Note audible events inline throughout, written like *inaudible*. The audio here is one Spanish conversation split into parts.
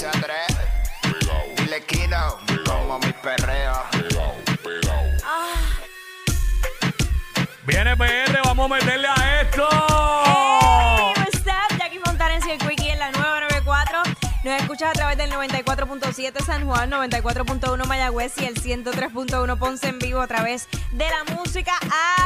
se atreve. Dile Kino, como mi perreo. Viene PR, vamos a meterle a esto. Hey, what's up? Jackie Fontanes y el Quickie en la 994. Nos escuchas a través del 94.7 San Juan, 94.1 Mayagüez y el 103.1 Ponce en vivo a través de la música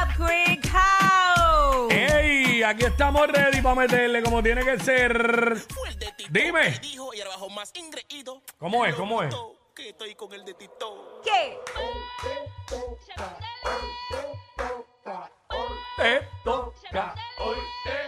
App Quick House. ¡Ey! Aquí estamos ready para meterle como tiene que ser. Fue el de Tito Dime. que dijo y ahora más ingreído. ¿Cómo es? ¿Cómo es? Que estoy con el de Tito. ¿Qué? Te toca, hoy te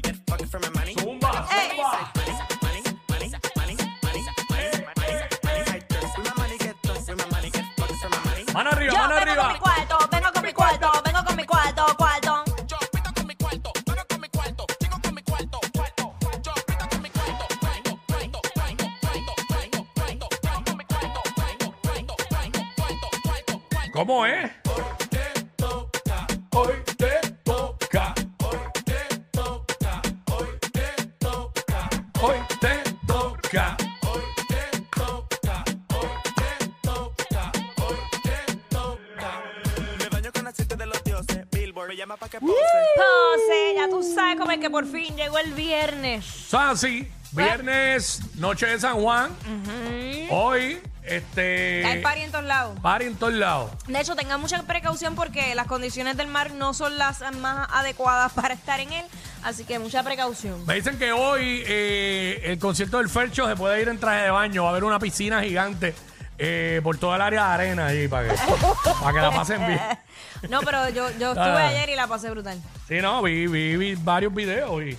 get fucked for my money. Mano arriba, Yo mano vengo con mi arriba. cuarto, vengo con mi cuarto, vengo con mi cuarto, cuarto. Yo pito con mi cuarto, vengo con hoy te toca, hoy te toca, hoy te toca, hoy te toca. Me baño con aceite de los dioses. Billboard me llama pa' que pose. Entonces, ya tú sabes cómo es que por fin llegó el viernes. Son así, viernes, noche de San Juan. Hoy, este. Hay party en todos lados. party en todos lados. De hecho, tengan mucha precaución porque las condiciones del mar no son las más adecuadas *laughs* para estar en él. Así que mucha precaución. Me dicen que hoy eh, el concierto del Fercho se puede ir en traje de baño. Va a haber una piscina gigante eh, por toda el área de arena ahí para que, *laughs* para que la pasen bien. No, pero yo, yo estuve Ah. ayer y la pasé brutal. Sí, no, vi, vi, vi varios videos y,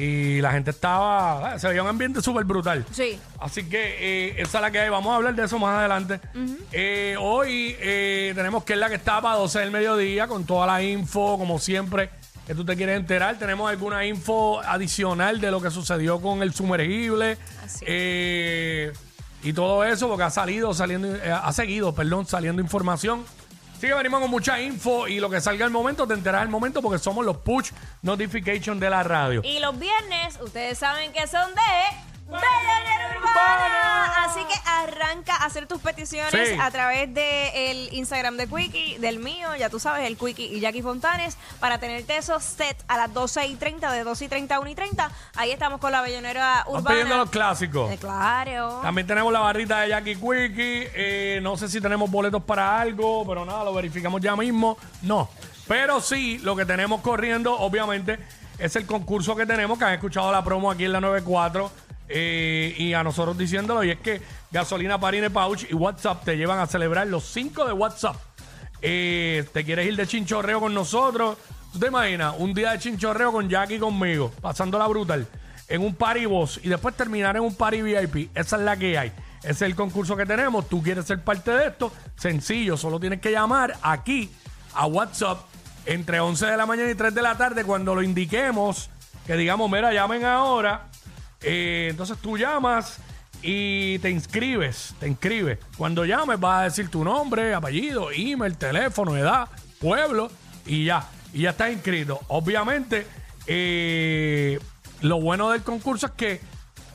y la gente estaba. Se veía un ambiente súper brutal. Sí. Así que eh, esa es la que hay. Vamos a hablar de eso más adelante. Eh, hoy eh, tenemos que es la que está para 12 del mediodía con toda la info, como siempre, que tú te quieres enterar. Tenemos alguna info adicional de lo que sucedió con el sumergible. Así. Eh, y todo eso, porque ha salido, saliendo, eh, ha seguido, perdón, saliendo información. Así que venimos con mucha info y lo que salga al momento, te enteras al momento porque somos los push notification de la radio. Y los viernes, ustedes saben que son de Bellonera Urbana. Así que arranca a hacer tus peticiones Sí. a través del Instagram de Quickie, del mío, ya tú sabes, el Quickie y Jackie Fontanes, para tenerte esos set a las 12 y 30, de 12 y 30 a 1 y 30. Ahí estamos con la Bellonera Están pidiendo Urbana. los clásicos. Eh, claro. También tenemos la barrita de Jackie Quickie. Eh, no sé si tenemos boletos para algo, pero nada, lo verificamos ya mismo. No. Pero sí, lo que tenemos corriendo, obviamente, es el concurso que tenemos, que han escuchado la promo aquí en la 94. Eh, y a nosotros diciéndolo, y es que Gasolina Parine Pouch y WhatsApp te llevan a celebrar los 5 de WhatsApp. Eh, ¿Te quieres ir de chinchorreo con nosotros? ¿Tú te imaginas? Un día de chinchorreo con Jackie conmigo, pasándola brutal, en un party boss y después terminar en un party VIP. Esa es la que hay. Ese es el concurso que tenemos. Tú quieres ser parte de esto. Sencillo, solo tienes que llamar aquí a WhatsApp entre 11 de la mañana y 3 de la tarde cuando lo indiquemos. Que digamos, mira, llamen ahora. Eh, entonces tú llamas y te inscribes, te inscribes. Cuando llames vas a decir tu nombre, apellido, email, teléfono, edad, pueblo y ya. Y ya estás inscrito. Obviamente, eh, lo bueno del concurso es que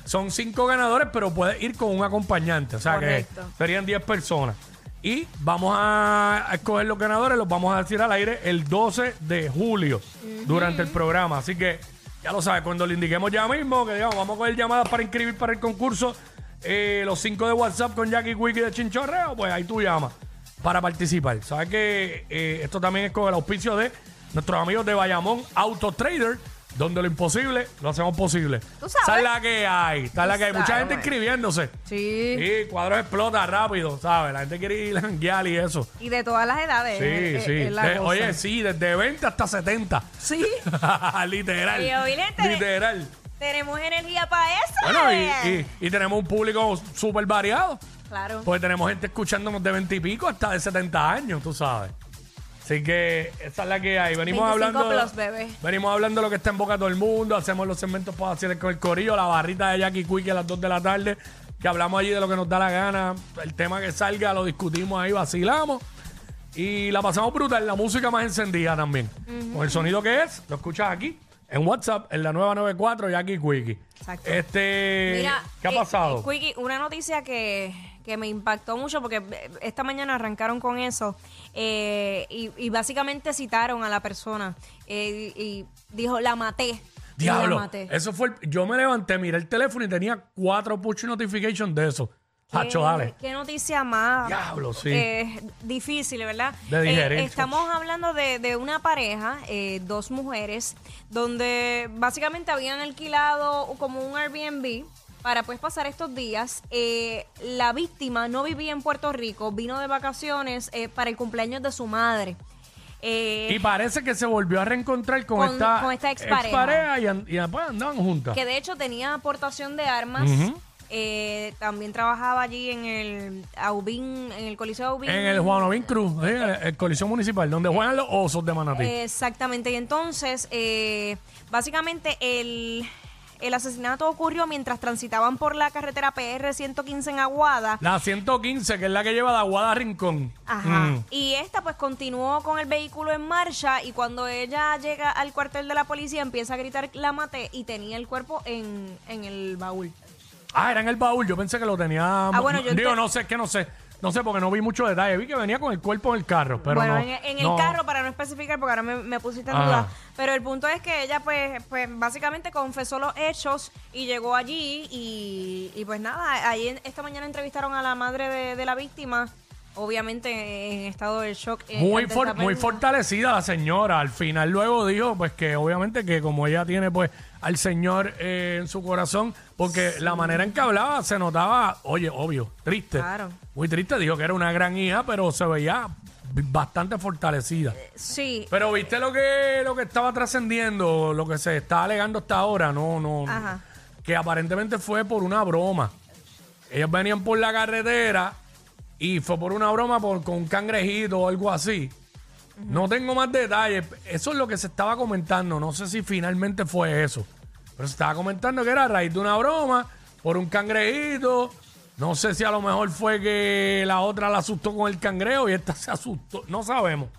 son cinco ganadores, pero puedes ir con un acompañante. O sea Correcto. que serían 10 personas. Y vamos a escoger los ganadores, los vamos a decir al aire el 12 de julio durante el programa. Así que ya lo sabes, cuando le indiquemos ya mismo, que digamos, vamos a coger llamadas para inscribir para el concurso, eh, los cinco de WhatsApp con Jackie Wiki de Chinchorreo, pues ahí tú llamas para participar. Sabes que eh, esto también es con el auspicio de nuestros amigos de Bayamón Auto Trader, donde lo imposible lo hacemos posible. Tú sabes. Esa es la que hay, esa es la que hay. Mucha sabes, gente inscribiéndose. Sí. Sí, cuadros explota rápido, ¿sabes? La gente quiere ir a janguear y eso. Y de todas las edades. Sí, es- es- sí. es la De- cosa. oye, sí, desde 20 hasta 70. Sí. *laughs* literal. Te- literal. Tenemos energía para eso. Bueno, y, eh. y- y tenemos un público súper variado. Claro. Porque tenemos gente escuchándonos de 20 y pico hasta de 70 años, tú sabes. Así que esa es la que hay. Venimos 25 hablando. plus, bebé. Venimos hablando de lo que está en boca de todo el mundo. Hacemos los segmentos para hacer con el corillo, la barrita de Jackie Quick a las 2 de la tarde. que hablamos allí de lo que nos da la gana. El tema que salga lo discutimos ahí, vacilamos. Y la pasamos brutal, la música más encendida también. Con el sonido que es, lo escuchas aquí, en WhatsApp, en la nueva 94, Jackie Quickie. Exacto. Este, Mira, ¿qué ha eh, pasado? eh, Quickie, una noticia que, que me impactó mucho porque esta mañana arrancaron con eso eh, y, y básicamente citaron a la persona eh, y, y dijo, la maté. La Diablo, maté. eso fue. el- yo me levanté, miré el teléfono y tenía cuatro push notifications de eso. ¿Qué- Hacho, dale. Qué noticia más Diablo, sí. eh, difícil, ¿verdad? De Eh, digerir. estamos hablando de, de una pareja, eh, dos mujeres, donde básicamente habían alquilado como un Airbnb para pues pasar estos días. Eh, la víctima no vivía en Puerto Rico, vino de vacaciones eh, para el cumpleaños de su madre. Eh, Y parece que se volvió a reencontrar con, Con- esta, con esta expareja. expareja y, an- y después andaban juntas. que de hecho tenía aportación de armas. Ujú. Eh, también trabajaba allí en el Aubín, en el Coliseo Aubín. En el Juan Ovín Cruz, en el, el Coliseo Municipal, donde juegan los osos de Manatí. Exactamente, y entonces, eh, básicamente el, el asesinato ocurrió mientras transitaban por la carretera PR 115 en Aguada. la 115, que es la que lleva de Aguada a Rincón. Ajá. Mm. Y esta pues continuó con el vehículo en marcha y cuando ella llega al cuartel de la policía empieza a gritar la mate y tenía el cuerpo en, en el baúl. Ah, era en el baúl. Yo pensé que lo tenía. Ah, bueno, yo Digo, ente- no sé, es que no sé. No sé porque no vi mucho detalle. Vi que venía con el cuerpo en el carro, pero bueno, no. en, en el carro, para no especificar, porque ahora me, me pusiste en Ajá. duda. Pero el punto es que ella, pues, pues básicamente confesó los hechos y llegó allí. Y, y pues nada, ahí en- esta mañana entrevistaron a la madre de, de la víctima, obviamente en estado de shock. eh, Muy, ante for- esta muy pérdida. fortalecida la señora. Al final luego dijo, pues que obviamente que como ella tiene pues al Señor eh, en su corazón, porque la manera en que hablaba se notaba, oye, obvio, triste. Claro. Muy triste. Dijo que era una gran hija, pero se veía bastante fortalecida. Sí, Pero viste lo que lo que estaba trascendiendo, lo que se está alegando hasta ahora, no, no, Ajá. que aparentemente fue por una broma. Ellos venían por la carretera y fue por una broma por, con un cangrejito o algo así. No tengo más detalles. Eso es lo que se estaba comentando. No sé si finalmente fue eso. Pero se estaba comentando que era a raíz de una broma por un cangrejito. No sé si a lo mejor fue que la otra la asustó con el cangrejo y esta *laughs* se asustó. No sabemos.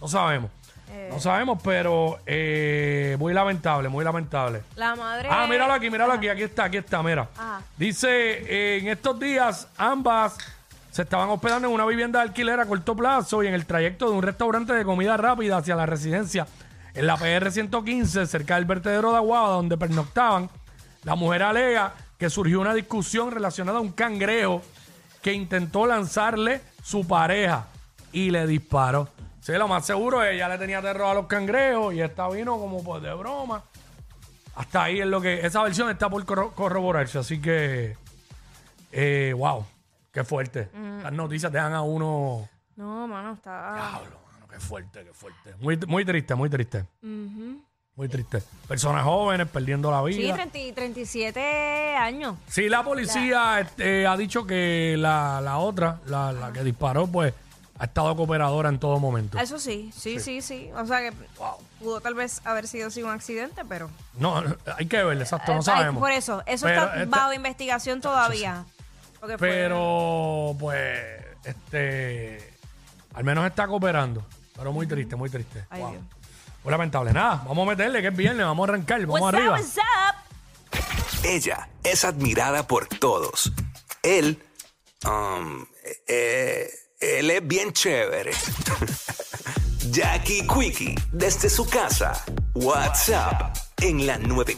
No sabemos. No sabemos, pero eh, muy lamentable, muy lamentable. la madre. Ah, míralo aquí, míralo aquí, aquí está, aquí está, mira. Ajá. Dice, eh, en estos días ambas se estaban hospedando en una vivienda de alquiler a corto plazo y en el trayecto de un restaurante de comida rápida hacia la residencia en la PR 115, cerca del vertedero de Aguada, donde pernoctaban. La mujer alega que surgió una discusión relacionada a un cangrejo que intentó lanzarle su pareja y le disparó. Sí, lo más seguro, ella le tenía terror a los cangrejos y esta vino como pues de broma. Hasta ahí es lo que. Esa versión está por corro- corroborarse, así que. Eh, wow, qué fuerte. Las noticias dejan a uno. No, mano, está. Diablo, mano, qué fuerte, qué fuerte. Muy, muy triste, muy triste. Muy triste. Personas jóvenes perdiendo la Sí, vida. 30 y 37 años. Sí, la policía este, ha dicho que la, la otra, la, la que disparó, pues ha estado cooperadora en todo momento. Eso sí, sí, sí, sí. O sea que pudo tal vez haber sido sí un accidente, pero. No, hay que ver, exacto, no sabemos. por eso, eso Pero está este- bajo investigación todavía. Porque fue- Pero, pues, este. Al menos está cooperando. Pero muy triste, muy triste. Ay, Wow. Dios. Muy lamentable. Nada, vamos a meterle, que es viernes, vamos a arrancar, vamos What's arriba. up, what's up? Ella es admirada por todos. Él, um, eh, él es bien chévere. *laughs* Jackie Quickie, desde su casa. WhatsApp, en la 94.